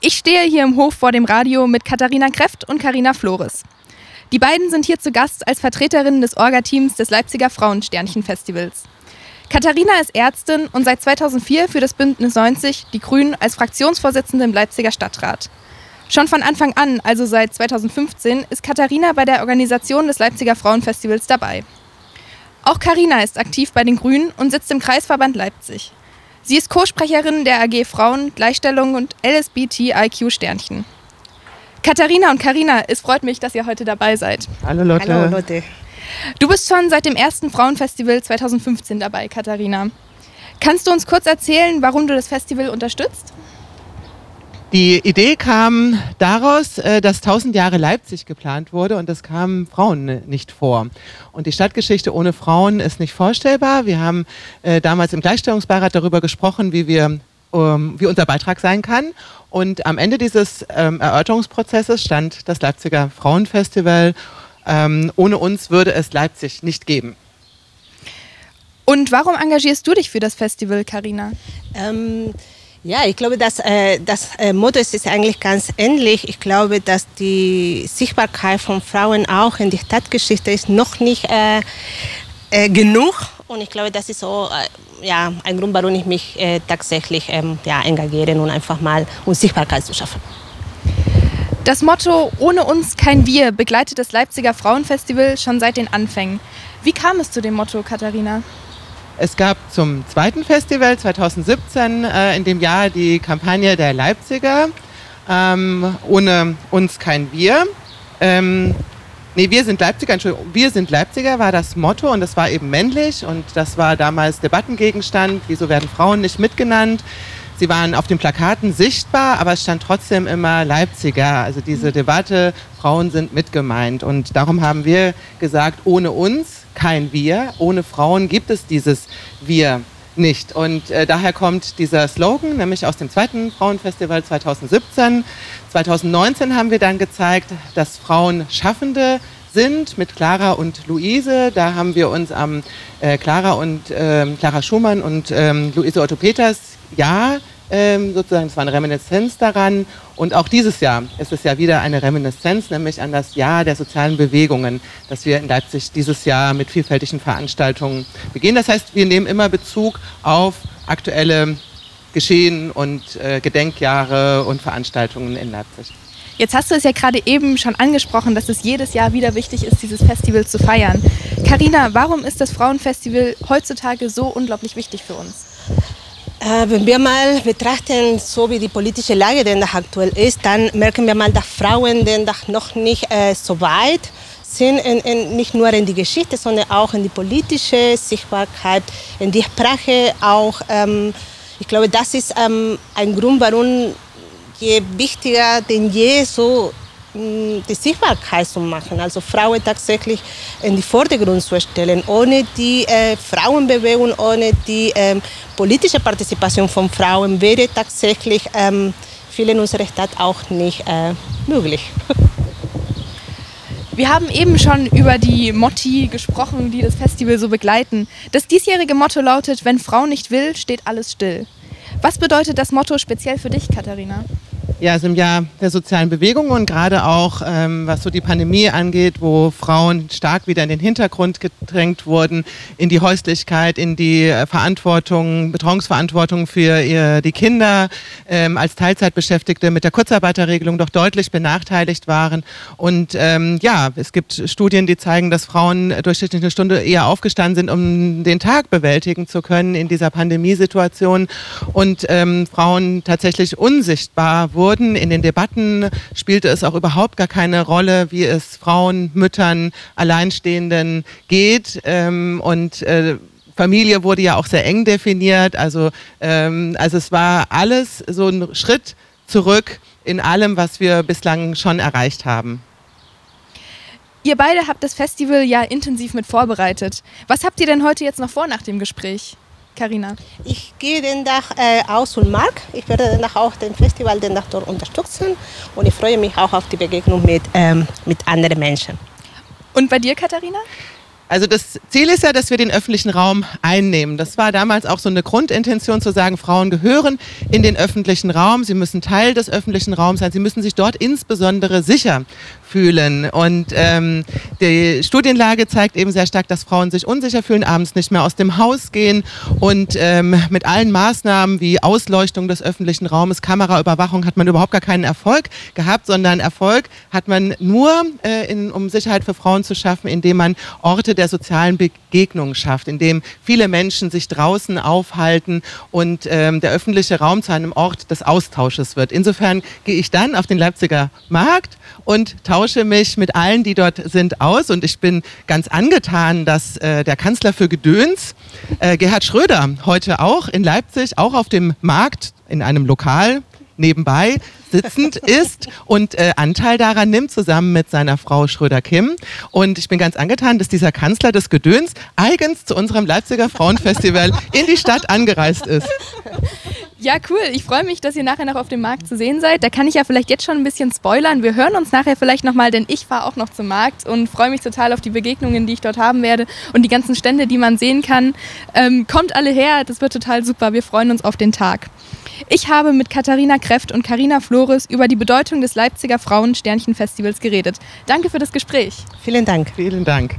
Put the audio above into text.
Ich stehe hier im Hof vor dem Radio mit Katharina Kreft und Karina Flores. Die beiden sind hier zu Gast als Vertreterinnen des Orga-Teams des Leipziger Frauensternchen-Festivals. Katharina ist Ärztin und seit 2004 für das Bündnis 90 Die Grünen als Fraktionsvorsitzende im Leipziger Stadtrat. Schon von Anfang an, also seit 2015, ist Katharina bei der Organisation des Leipziger Frauenfestivals dabei. Auch Karina ist aktiv bei den Grünen und sitzt im Kreisverband Leipzig. Sie ist Co-Sprecherin der AG Frauen, Gleichstellung und LSBTIQ Sternchen. Katharina und Karina, es freut mich, dass ihr heute dabei seid. Hallo Leute. Hallo Leute. Du bist schon seit dem ersten Frauenfestival 2015 dabei, Katharina. Kannst du uns kurz erzählen, warum du das Festival unterstützt? Die Idee kam daraus, äh, dass 1000 Jahre Leipzig geplant wurde und es kamen Frauen nicht vor. Und die Stadtgeschichte ohne Frauen ist nicht vorstellbar. Wir haben äh, damals im Gleichstellungsbeirat darüber gesprochen, wie wir ähm, wie unser Beitrag sein kann. Und am Ende dieses ähm, Erörterungsprozesses stand das Leipziger Frauenfestival. Ähm, ohne uns würde es Leipzig nicht geben. Und warum engagierst du dich für das Festival, Karina? Ähm, ja, ich glaube, dass, äh, das äh, Motto ist eigentlich ganz ähnlich. Ich glaube, dass die Sichtbarkeit von Frauen auch in der Stadtgeschichte ist noch nicht äh, äh genug. Und ich glaube, das ist so äh, ja, ein Grund, warum ich mich äh, tatsächlich ähm, ja, engagiere und einfach mal um Sichtbarkeit zu schaffen. Das Motto Ohne uns kein Wir begleitet das Leipziger Frauenfestival schon seit den Anfängen. Wie kam es zu dem Motto, Katharina? Es gab zum zweiten Festival 2017 äh, in dem Jahr die Kampagne der Leipziger. Ähm, ohne uns kein Wir. Ähm, nee, wir sind Leipziger, Entschuldigung, wir sind Leipziger war das Motto und das war eben männlich und das war damals Debattengegenstand. Wieso werden Frauen nicht mitgenannt? Sie waren auf den Plakaten sichtbar, aber es stand trotzdem immer Leipziger. Also diese Debatte, Frauen sind mitgemeint. Und darum haben wir gesagt, ohne uns kein Wir. Ohne Frauen gibt es dieses Wir nicht. Und äh, daher kommt dieser Slogan, nämlich aus dem zweiten Frauenfestival 2017. 2019 haben wir dann gezeigt, dass Frauen Schaffende sind mit Clara und Luise. Da haben wir uns am äh, Clara und äh, Clara Schumann und ähm, Luise Otto Peters Jahr ähm, sozusagen, es war eine Reminiszenz daran. Und auch dieses Jahr ist es ja wieder eine Reminiszenz, nämlich an das Jahr der sozialen Bewegungen, das wir in Leipzig dieses Jahr mit vielfältigen Veranstaltungen begehen. Das heißt, wir nehmen immer Bezug auf aktuelle Geschehen und äh, Gedenkjahre und Veranstaltungen in Leipzig. Jetzt hast du es ja gerade eben schon angesprochen, dass es jedes Jahr wieder wichtig ist, dieses Festival zu feiern. Karina, warum ist das Frauenfestival heutzutage so unglaublich wichtig für uns? Äh, wenn wir mal betrachten, so wie die politische Lage denn aktuell ist, dann merken wir mal, dass Frauen denn noch nicht äh, so weit sind, in, in, nicht nur in die Geschichte, sondern auch in die politische Sichtbarkeit, in die Sprache auch. Ähm, ich glaube, das ist ähm, ein Grund, warum je wichtiger denn je so die Sichtbarkeit zu machen, also Frauen tatsächlich in die Vordergrund zu stellen. Ohne die äh, Frauenbewegung, ohne die ähm, politische Partizipation von Frauen wäre tatsächlich ähm, viel in unserer Stadt auch nicht äh, möglich. Wir haben eben schon über die Motti gesprochen, die das Festival so begleiten. Das diesjährige Motto lautet, wenn Frau nicht will, steht alles still. Was bedeutet das Motto speziell für dich, Katharina? Ja, ist im Jahr der sozialen Bewegung und gerade auch, ähm, was so die Pandemie angeht, wo Frauen stark wieder in den Hintergrund gedrängt wurden, in die Häuslichkeit, in die äh, Verantwortung, Betreuungsverantwortung für ihr, die Kinder ähm, als Teilzeitbeschäftigte mit der Kurzarbeiterregelung doch deutlich benachteiligt waren. Und ähm, ja, es gibt Studien, die zeigen, dass Frauen durchschnittlich eine Stunde eher aufgestanden sind, um den Tag bewältigen zu können in dieser Pandemiesituation und ähm, Frauen tatsächlich unsichtbar wurden wurden. In den Debatten spielte es auch überhaupt gar keine Rolle, wie es Frauen, Müttern, Alleinstehenden geht. Ähm, und äh, Familie wurde ja auch sehr eng definiert. Also, ähm, also es war alles so ein Schritt zurück in allem, was wir bislang schon erreicht haben. Ihr beide habt das Festival ja intensiv mit vorbereitet. Was habt ihr denn heute jetzt noch vor nach dem Gespräch? Karina? Ich gehe den Tag äh, aus und mag. Ich werde den Tag auch den Festival den Tag dort unterstützen und ich freue mich auch auf die Begegnung mit, ähm, mit anderen Menschen. Und bei dir, Katharina? Also das Ziel ist ja, dass wir den öffentlichen Raum einnehmen. Das war damals auch so eine Grundintention zu sagen, Frauen gehören in den öffentlichen Raum, sie müssen Teil des öffentlichen Raums sein, sie müssen sich dort insbesondere sicher fühlen. Und ähm, die Studienlage zeigt eben sehr stark, dass Frauen sich unsicher fühlen, abends nicht mehr aus dem Haus gehen und ähm, mit allen Maßnahmen wie Ausleuchtung des öffentlichen Raumes, Kameraüberwachung hat man überhaupt gar keinen Erfolg gehabt, sondern Erfolg hat man nur, äh, in, um Sicherheit für Frauen zu schaffen, indem man Orte der sozialen Begegnung schafft, in dem viele Menschen sich draußen aufhalten und ähm, der öffentliche Raum zu einem Ort des Austausches wird. Insofern gehe ich dann auf den Leipziger Markt und tausche mich mit allen, die dort sind, aus. Und ich bin ganz angetan, dass äh, der Kanzler für Gedöns, äh, Gerhard Schröder, heute auch in Leipzig, auch auf dem Markt in einem Lokal nebenbei sitzend ist und äh, Anteil daran nimmt, zusammen mit seiner Frau Schröder-Kim. Und ich bin ganz angetan, dass dieser Kanzler des Gedöns eigens zu unserem Leipziger Frauenfestival in die Stadt angereist ist. Ja, cool. Ich freue mich, dass ihr nachher noch auf dem Markt zu sehen seid. Da kann ich ja vielleicht jetzt schon ein bisschen spoilern. Wir hören uns nachher vielleicht nochmal, denn ich fahre auch noch zum Markt und freue mich total auf die Begegnungen, die ich dort haben werde und die ganzen Stände, die man sehen kann. Ähm, kommt alle her, das wird total super. Wir freuen uns auf den Tag. Ich habe mit Katharina Kräft und Karina Flores über die Bedeutung des Leipziger Frauen-Sternchen-Festivals geredet. Danke für das Gespräch. Vielen Dank. Vielen Dank.